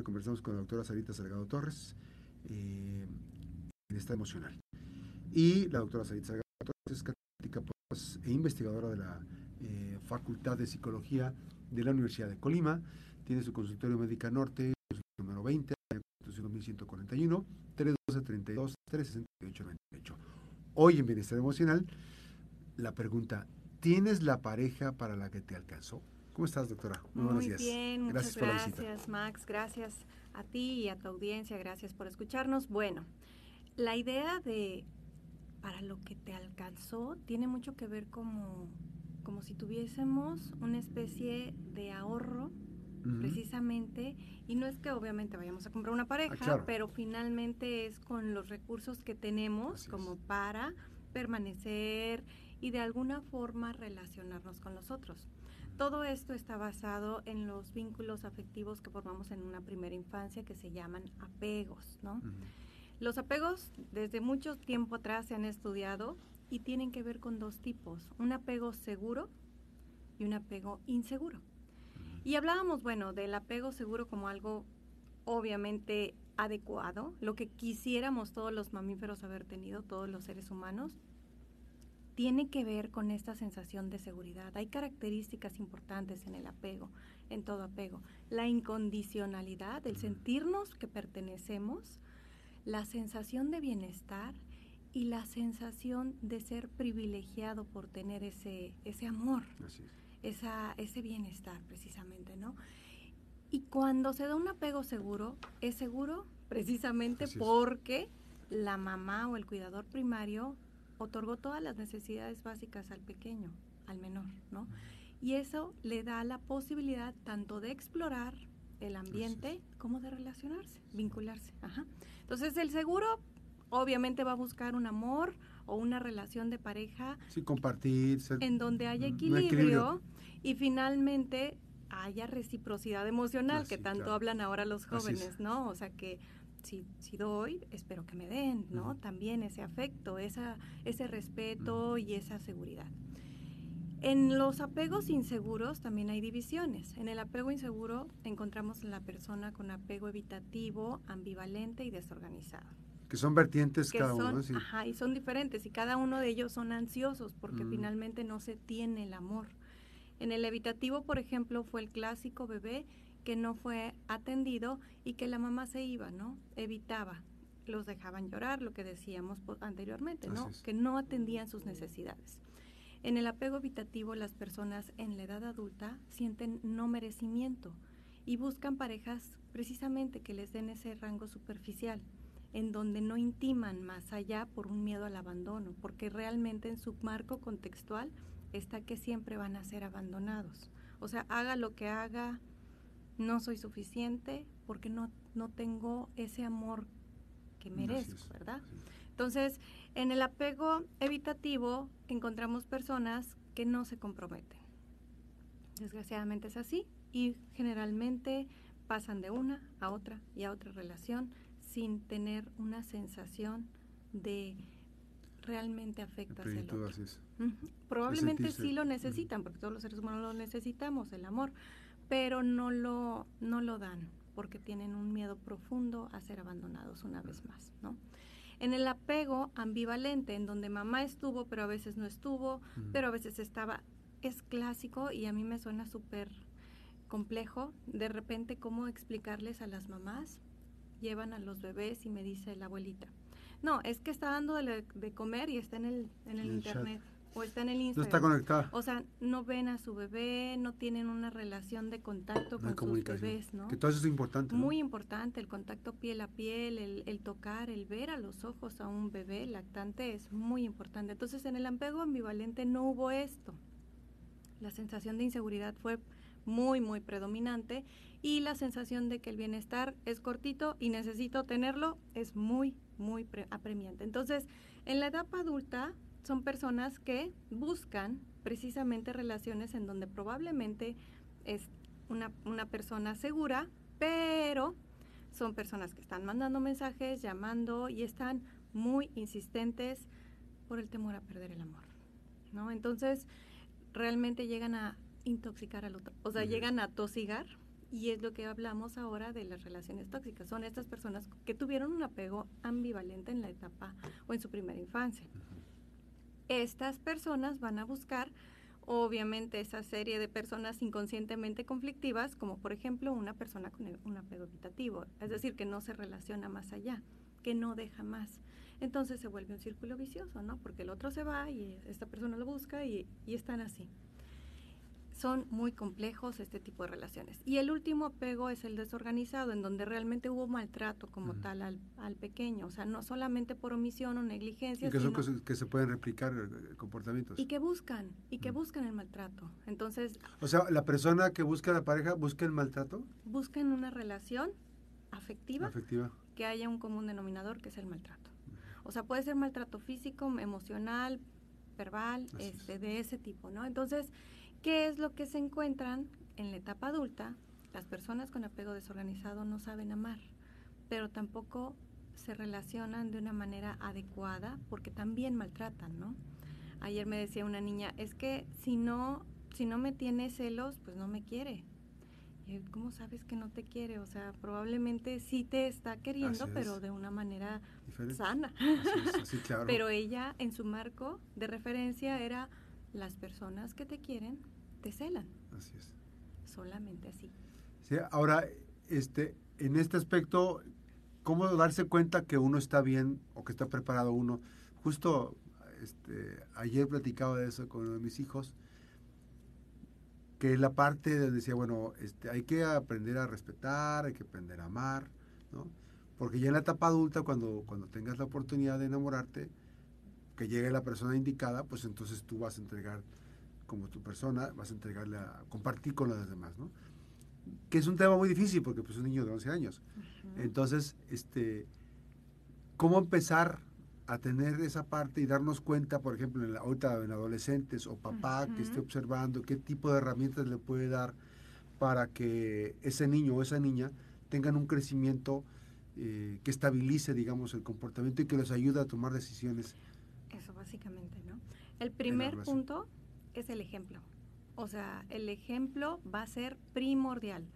conversamos con la doctora Sarita Salgado Torres, eh, en estado emocional. Y la doctora Sarita Salgado Torres es catedrática pues, e investigadora de la eh, Facultad de Psicología de la Universidad de Colima. Tiene su consultorio médica norte, número 20, Constitución 2141, 312 32 368 98. Hoy en Bienestar Emocional, la pregunta, ¿tienes la pareja para la que te alcanzó? ¿Cómo estás, doctora? Muy, buenos días. bien, gracias muchas gracias, Max. Gracias a ti y a tu audiencia. Gracias por escucharnos. Bueno, la idea de para lo que te alcanzó tiene mucho que ver como, como si tuviésemos una especie de ahorro precisamente, y no es que obviamente vayamos a comprar una pareja, ah, pero finalmente es con los recursos que tenemos como para permanecer y de alguna forma relacionarnos con los otros. Todo esto está basado en los vínculos afectivos que formamos en una primera infancia que se llaman apegos, ¿no? Los apegos desde mucho tiempo atrás se han estudiado y tienen que ver con dos tipos, un apego seguro y un apego inseguro. Y hablábamos, bueno, del apego seguro como algo obviamente adecuado, lo que quisiéramos todos los mamíferos haber tenido, todos los seres humanos, tiene que ver con esta sensación de seguridad. Hay características importantes en el apego, en todo apego. La incondicionalidad, el sentirnos que pertenecemos, la sensación de bienestar y la sensación de ser privilegiado por tener ese, ese amor, esa, ese bienestar precisamente, ¿no? Y cuando se da un apego seguro, es seguro precisamente porque la mamá o el cuidador primario otorgó todas las necesidades básicas al pequeño, al menor, ¿no? Y eso le da la posibilidad tanto de explorar el ambiente como de relacionarse, vincularse. Entonces el seguro obviamente va a buscar un amor o una relación de pareja. Sí, compartir. en donde haya equilibrio, y finalmente haya reciprocidad emocional, que tanto hablan ahora los jóvenes, ¿no? O sea que si, si doy, espero que me den, ¿no? También ese afecto, esa, ese respeto y esa seguridad. En los apegos inseguros también hay divisiones. En el apego inseguro encontramos la persona con apego evitativo, ambivalente y desorganizado. Que son vertientes cada uno, sí. Ajá, y son diferentes y cada uno de ellos son ansiosos porque finalmente no se tiene el amor. En el evitativo, por ejemplo, fue el clásico bebé que no fue atendido y que la mamá se iba, ¿no? Evitaba, los dejaban llorar, lo que decíamos anteriormente, ¿no? Que no atendían sus necesidades. En el apego evitativo, las personas en la edad adulta sienten no merecimiento y buscan parejas precisamente que les den ese rango superficial, en donde no intiman más allá por un miedo al abandono, porque realmente en su marco contextual está que siempre van a ser abandonados. O sea, haga lo que haga, no soy suficiente porque no, no tengo ese amor que merezco, ¿verdad? Entonces, en el apego evitativo encontramos personas que no se comprometen. Desgraciadamente es así y generalmente pasan de una a otra y a otra relación sin tener una sensación de realmente afecta hacia el otro. Probablemente sí lo necesitan, porque todos los seres humanos lo necesitamos, el amor, pero no lo, no lo dan porque tienen un miedo profundo a ser abandonados una vez más, ¿no? En el apego ambivalente, en donde mamá estuvo, pero a veces no estuvo, pero a veces estaba, es clásico y a mí me suena súper complejo. De repente, ¿cómo explicarles a las mamás? Llevan a los bebés y me dice la abuelita, no, es que está dando de, comer y está en el, en el, internet o está en el Instagram. No está conectada. O sea, no ven a su bebé, no tienen una relación de contacto con sus bebés, ¿no? Que todo eso es importante. Muy importante, el contacto piel a piel, el, el, tocar, el ver a los ojos a un bebé lactante es muy importante. Entonces, en el apego ambivalente no hubo esto. La sensación de inseguridad fue muy, muy predominante y la sensación de que el bienestar es cortito y necesito tenerlo es muy, muy apremiante. Entonces, en la etapa adulta, son personas que buscan precisamente relaciones en donde probablemente es una, una persona segura, pero son personas que están mandando mensajes, llamando y están muy insistentes por el temor a perder el amor, ¿no? Entonces, realmente llegan a intoxicar al otro, o sea, llegan a tosigar Y es lo que hablamos ahora de las relaciones tóxicas. Son estas personas que tuvieron un apego ambivalente en la etapa o en su primera infancia. Estas personas van a buscar, obviamente, esa serie de personas inconscientemente conflictivas, como por ejemplo una persona con un apego evitativo, es decir, que no se relaciona más allá, que no deja más. Entonces se vuelve un círculo vicioso, ¿no? Porque el otro se va y esta persona lo busca y, y están así son muy complejos este tipo de relaciones. Y el último apego es el desorganizado, en donde realmente hubo maltrato como tal al, al, pequeño, o sea, no solamente por omisión o negligencia. Y que son cosas que se pueden replicar eh, comportamientos. Y que buscan, y que buscan el maltrato. Entonces... O sea, la persona que busca la pareja busca el maltrato. Buscan una relación afectiva, afectiva. que haya un común denominador que es el maltrato. O sea, puede ser maltrato físico, emocional, verbal, este, de ese tipo, ¿no? Entonces, ¿Qué es lo que se encuentran en la etapa adulta? Las personas con apego desorganizado no saben amar, pero tampoco se relacionan de una manera adecuada porque también maltratan, ¿no? Ayer me decía una niña, es que si no, si no me tiene celos, pues no me quiere. Y ¿Cómo sabes que no te quiere? O sea, probablemente sí te está queriendo, pero de una manera sana. pero ella en su marco de referencia era las personas que te quieren te celan. Así es. Solamente así. Sí, ahora, este, en este aspecto, ¿cómo darse cuenta que uno está bien o que está preparado uno? Justo este, ayer platicaba de eso con uno de mis hijos, que es la parte donde decía, bueno, este, hay que aprender a respetar, hay que aprender a amar, ¿no? Porque ya en la etapa adulta, cuando, cuando tengas la oportunidad de enamorarte, que llegue la persona indicada, pues entonces tú vas a entregar como tu persona, vas a entregarle a compartir con los demás, ¿no? Que es un tema muy difícil porque pues un niño de 11 años. Entonces, este, ¿cómo empezar a tener esa parte y darnos cuenta, por ejemplo, en la, ahorita en adolescentes o papá que esté observando, qué tipo de herramientas le puede dar para que ese niño o esa niña tengan un crecimiento eh, que estabilice, digamos, el comportamiento y que les ayude a tomar decisiones. Eso básicamente, ¿no? El primer punto es el ejemplo. O sea, el ejemplo va a ser primordial.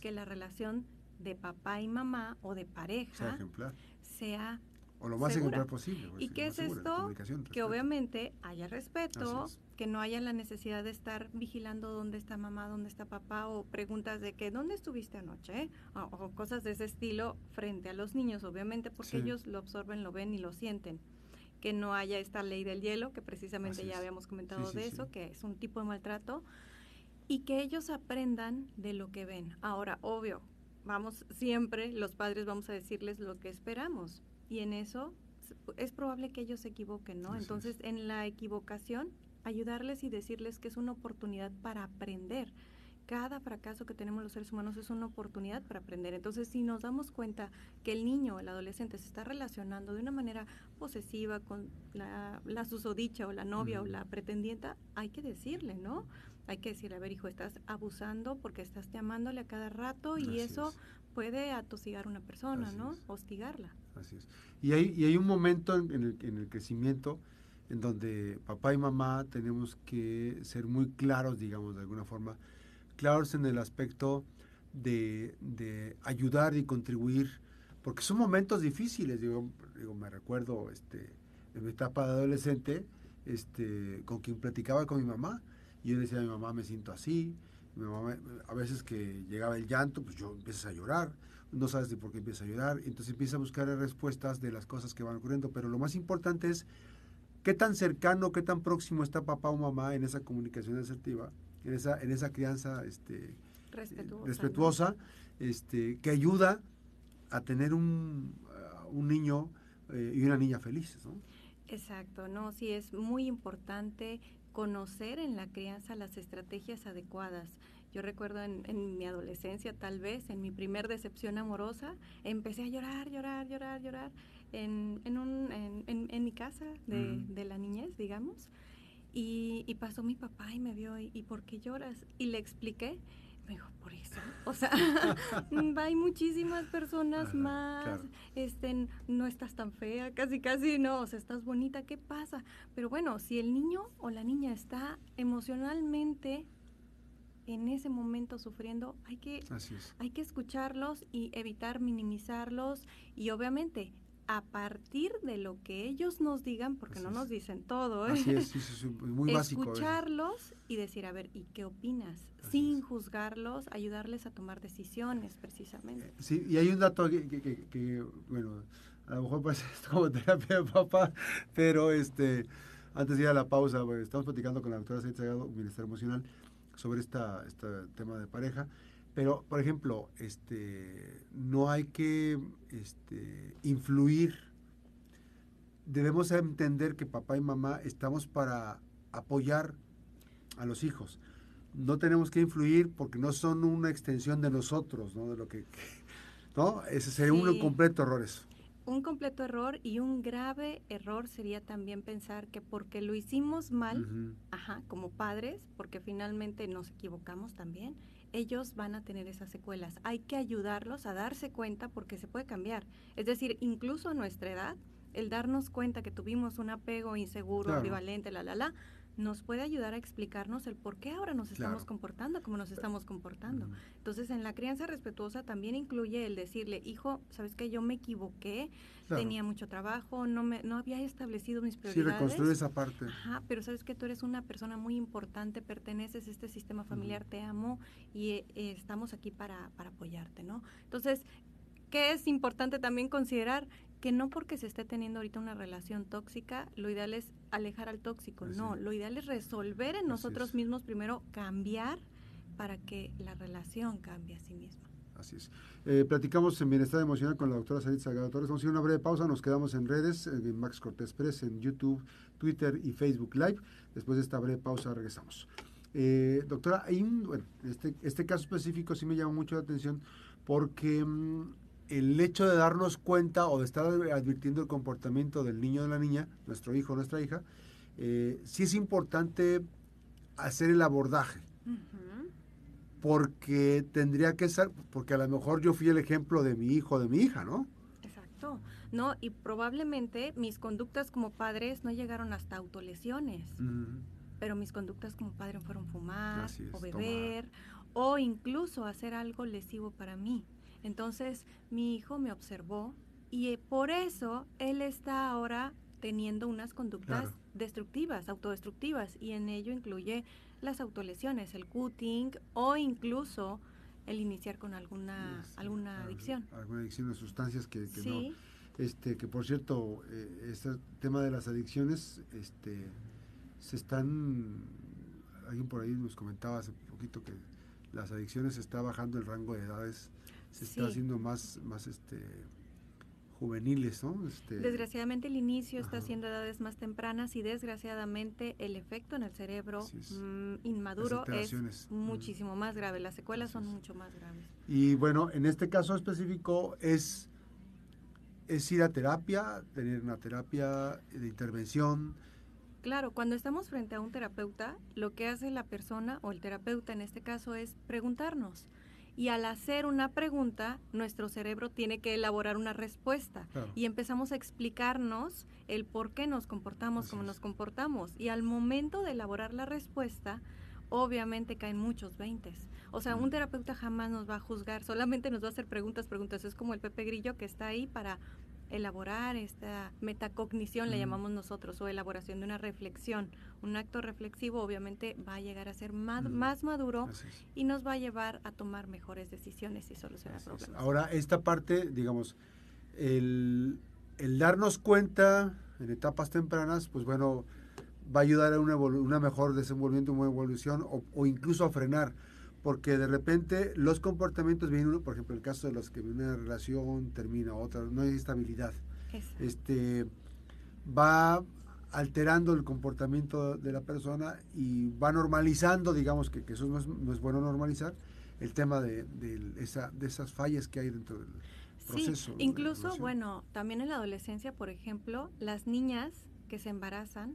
Que la relación de papá y mamá o de pareja sea, ejemplar. sea o lo más ejemplar posible. ¿Y qué es esto? Que obviamente haya respeto, que no haya la necesidad de estar vigilando dónde está mamá, dónde está papá, o preguntas de que dónde estuviste anoche, o, cosas de ese estilo frente a los niños, obviamente, porque ellos lo absorben, lo ven y lo sienten que no haya esta ley del hielo, que precisamente ya habíamos comentado de eso, que es un tipo de maltrato, y que ellos aprendan de lo que ven. Ahora, obvio, vamos siempre, los padres vamos a decirles lo que esperamos, y en eso es probable que ellos se equivoquen, ¿no? Entonces, en la equivocación, ayudarles y decirles que es una oportunidad para aprender cada fracaso que tenemos los seres humanos es una oportunidad para aprender. Entonces, si nos damos cuenta que el niño o el adolescente se está relacionando de una manera posesiva con la, susodicha o la novia o la pretendienta, hay que decirle, ¿no? Hay que decirle, a ver, hijo, estás abusando porque estás llamándole a cada rato y eso puede atosigar a una persona, ¿no? Hostigarla. Así es. Y hay, y hay un momento en el, en el crecimiento en donde papá y mamá tenemos que ser muy claros, digamos, de alguna forma, claros en el aspecto de, ayudar y contribuir, porque son momentos difíciles, digo, digo, me recuerdo este, en mi etapa de adolescente, este, con quien platicaba con mi mamá, y yo decía mi mamá, me siento así, mi mamá, a veces que llegaba el llanto, pues yo empiezo a llorar, no sabes de por qué empieza a llorar, entonces empieza a buscar respuestas de las cosas que van ocurriendo, pero lo más importante es qué tan cercano, qué tan próximo está papá o mamá en esa comunicación asertiva en esa, en esa crianza este, respetuosa, este, que ayuda a tener un, un niño eh, y una niña felices. ¿no? Exacto, no, sí es muy importante conocer en la crianza las estrategias adecuadas. Yo recuerdo en, en, mi adolescencia, tal vez, en mi primer decepción amorosa, empecé a llorar, llorar, llorar, llorar en, en, un, en, en mi casa de, de, la niñez, digamos. Y, pasó mi papá y me vio, y, por qué lloras? Y le expliqué. Me dijo, por eso. O sea, hay muchísimas personas más, este, no estás tan fea, casi, casi no, o sea, estás bonita, ¿qué pasa? Pero bueno, si el niño o la niña está emocionalmente en ese momento sufriendo, hay que, hay que escucharlos y evitar minimizarlos y obviamente a partir de lo que ellos nos digan, porque no nos dicen todo, ¿eh? Así es, muy básico. Escucharlos y decir, a ver, ¿y qué opinas? Sin juzgarlos, ayudarles a tomar decisiones, precisamente. Eh, sí, y hay un dato que, bueno, a lo mejor parece como terapia de papá, pero este, antes de ir a la pausa, estamos platicando con la doctora Said Sagado, Bienestar Emocional, sobre esta, este tema de pareja. Pero, por ejemplo, este, no hay que este, influir. Debemos entender que papá y mamá estamos para apoyar a los hijos. No tenemos que influir porque no son una extensión de nosotros, ¿no? De lo que, ¿no? Ese sería un completo error eso. Un completo error y un grave error sería también pensar que porque lo hicimos mal, ajá, como padres, porque finalmente nos equivocamos también, ellos van a tener esas secuelas. Hay que ayudarlos a darse cuenta porque se puede cambiar. Es decir, incluso a nuestra edad, el darnos cuenta que tuvimos un apego inseguro, ambivalente, la, la, la, nos puede ayudar a explicarnos el por qué ahora nos estamos comportando como nos estamos comportando. Entonces, en la crianza respetuosa también incluye el decirle, hijo, ¿sabes qué? Yo me equivoqué, tenía mucho trabajo, no me no había establecido mis prioridades. Sí, reconstruir esa parte. Ajá, pero sabes que tú eres una persona muy importante, perteneces a este sistema familiar, te amo y eh, estamos aquí para, para apoyarte, ¿no? Entonces, ¿qué es importante también considerar? Que no porque se esté teniendo ahorita una relación tóxica, lo ideal es alejar al tóxico, no, lo ideal es resolver en nosotros mismos primero, cambiar para que la relación cambie a sí misma. Así es. Eh, platicamos en Bienestar Emocional con la doctora Sarit Salgado Torres. Vamos a ir a una breve pausa, nos quedamos en redes, en Max Cortés Pérez, en YouTube, Twitter y Facebook Live. Después de esta breve pausa regresamos. Eh, doctora, hay bueno, este, este caso específico sí me llama mucho la atención porque mm, el hecho de darnos cuenta o de estar advirtiendo el comportamiento del niño o de la niña, nuestro hijo o nuestra hija, eh, sí es importante hacer el abordaje. Porque tendría que ser, porque a lo mejor yo fui el ejemplo de mi hijo o de mi hija, ¿no? Exacto. No, y probablemente mis conductas como padres no llegaron hasta autolesiones. Pero mis conductas como padre fueron fumar o beber o incluso hacer algo lesivo para mí. Entonces mi hijo me observó y eh, por eso él está ahora teniendo unas conductas destructivas, autodestructivas, y en ello incluye las autolesiones, el cutting o incluso el iniciar con alguna alguna adicción. Alguna adicción de sustancias que, no. Este, que por cierto, eh, este tema de las adicciones, este, se están, alguien por ahí nos comentaba hace poquito que las adicciones está bajando el rango de edades se está haciendo más, más este juveniles, ¿no? Este, desgraciadamente el inicio está haciendo edades más tempranas y desgraciadamente el efecto en el cerebro mm, inmaduro es muchísimo más grave. Las secuelas son mucho más graves. Y bueno, en este caso específico es, es ir a terapia, tener una terapia de intervención. Claro, cuando estamos frente a un terapeuta, lo que hace la persona o el terapeuta en este caso es preguntarnos y al hacer una pregunta, nuestro cerebro tiene que elaborar una respuesta y empezamos a explicarnos el por qué nos comportamos como nos comportamos. Y al momento de elaborar la respuesta, obviamente caen muchos veintes. O sea, un terapeuta jamás nos va a juzgar, solamente nos va a hacer preguntas, preguntas. Es como el Pepe Grillo que está ahí para elaborar esta metacognición, le llamamos nosotros, o elaboración de una reflexión. Un acto reflexivo obviamente va a llegar a ser más, más maduro y nos va a llevar a tomar mejores decisiones y solucionar problemas. Ahora, esta parte, digamos, el, darnos cuenta en etapas tempranas, pues bueno, va a ayudar a una, una mejor desenvolvimiento, una evolución o, o incluso a frenar porque de repente los comportamientos vienen, por ejemplo, el caso de los que una relación termina otra, no hay estabilidad. Este va alterando el comportamiento de la persona y va normalizando, digamos que, eso no es, bueno normalizar, el tema de, esa, de esas fallas que hay dentro del proceso. Sí, incluso, bueno, también en la adolescencia, por ejemplo, las niñas que se embarazan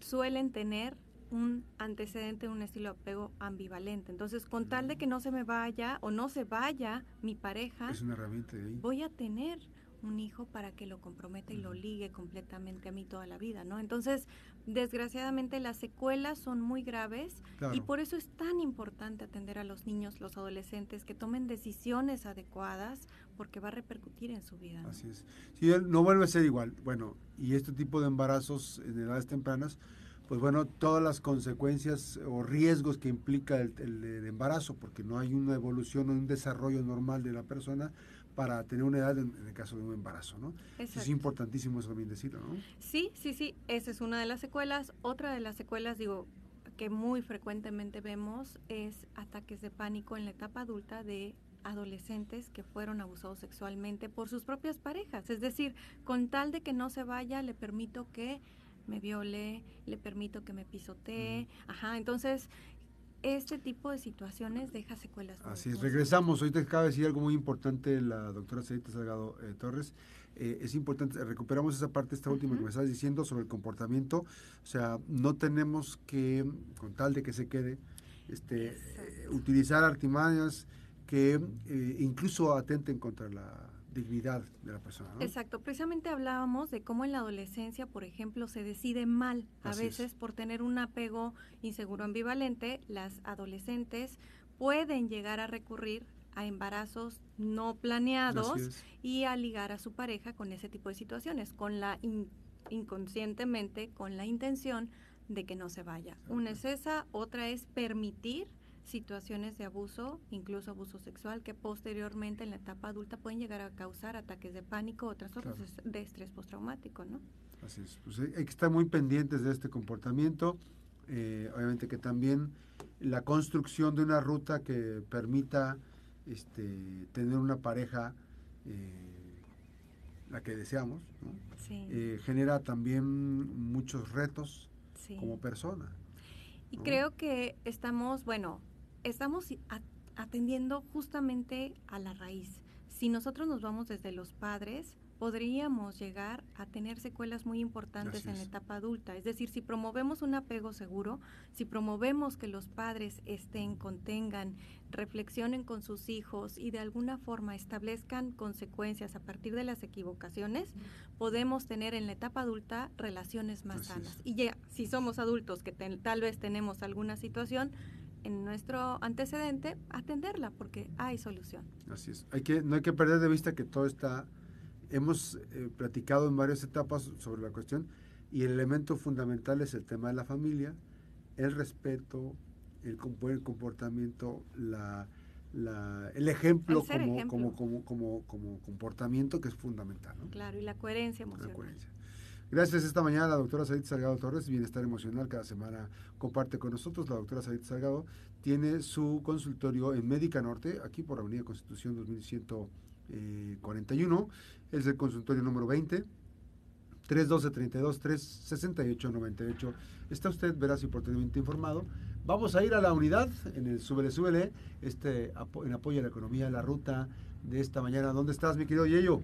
suelen tener un antecedente, un estilo de apego ambivalente. Entonces, con tal de que no se me vaya o no se vaya mi pareja, es una herramienta voy a tener un hijo para que lo comprometa y lo ligue completamente a mí toda la vida, ¿no? Entonces, desgraciadamente las secuelas son muy graves y por eso es tan importante atender a los niños, los adolescentes, que tomen decisiones adecuadas porque va a repercutir en su vida. Así es. Si no vuelve a ser igual, bueno, y este tipo de embarazos en edades tempranas, pues bueno, todas las consecuencias o riesgos que implica el, el, embarazo, porque no hay una evolución o un desarrollo normal de la persona para tener una edad en, el caso de un embarazo, ¿no? Es importantísimo eso también decirlo, ¿no? Sí, sí, sí, esa es una de las secuelas. Otra de las secuelas, digo, que muy frecuentemente vemos es ataques de pánico en la etapa adulta de adolescentes que fueron abusados sexualmente por sus propias parejas. Es decir, con tal de que no se vaya, le permito que me viole, le permito que me pisotee. Ajá, entonces este tipo de situaciones deja secuelas. Así es, regresamos. Ahorita acaba de decir algo muy importante la doctora Celita Salgado eh, Torres. Eh, es importante, recuperamos esa parte, esta última que me estás diciendo sobre el comportamiento. O sea, no tenemos que, con tal de que se quede, este, eh, utilizar artimañas que incluso atenten contra la dignidad de la persona. Exacto, precisamente hablábamos de cómo en la adolescencia, por ejemplo, se decide mal a veces por tener un apego inseguro ambivalente, las adolescentes pueden llegar a recurrir a embarazos no planeados y a ligar a su pareja con ese tipo de situaciones, con la inconscientemente con la intención de que no se vaya. Una es esa, otra es permitir situaciones de abuso, incluso abuso sexual, que posteriormente en la etapa adulta pueden llegar a causar ataques de pánico o trastornos de estrés postraumático, ¿no? Así es. Pues hay que estar muy pendientes de este comportamiento. Eh, obviamente que también la construcción de una ruta que permita este, tener una pareja, eh, la que deseamos, eh, genera también muchos retos como persona. Y creo que estamos, bueno, estamos atendiendo justamente a la raíz. Si nosotros nos vamos desde los padres, podríamos llegar a tener secuelas muy importantes en la etapa adulta. Es decir, si promovemos un apego seguro, si promovemos que los padres estén, contengan, reflexionen con sus hijos y de alguna forma establezcan consecuencias a partir de las equivocaciones, podemos tener en la etapa adulta relaciones más sanas. Y ya, si somos adultos que tal vez tenemos alguna situación, en nuestro antecedente, atenderla porque hay solución. Así es. Hay que, no hay que perder de vista que todo está, hemos eh, platicado en varias etapas sobre la cuestión y el elemento fundamental es el tema de la familia, el respeto, el comportamiento, la, la, el ejemplo, como, Como, como, como, como, comportamiento que es fundamental. Claro, y la coherencia emocional. La coherencia. Gracias esta mañana a la doctora Said Salgado Torres, Bienestar Emocional, cada semana comparte con nosotros. La doctora Said Salgado tiene su consultorio en Médica Norte, aquí por Avenida Constitución 2141. Es el consultorio número 20. 312-32-368-98. Está usted verás y oportunamente informado. Vamos a ir a la unidad en el Súbele Súbele, este, en apoyo a la economía, la ruta de esta mañana. ¿Dónde estás, mi querido Yeyo?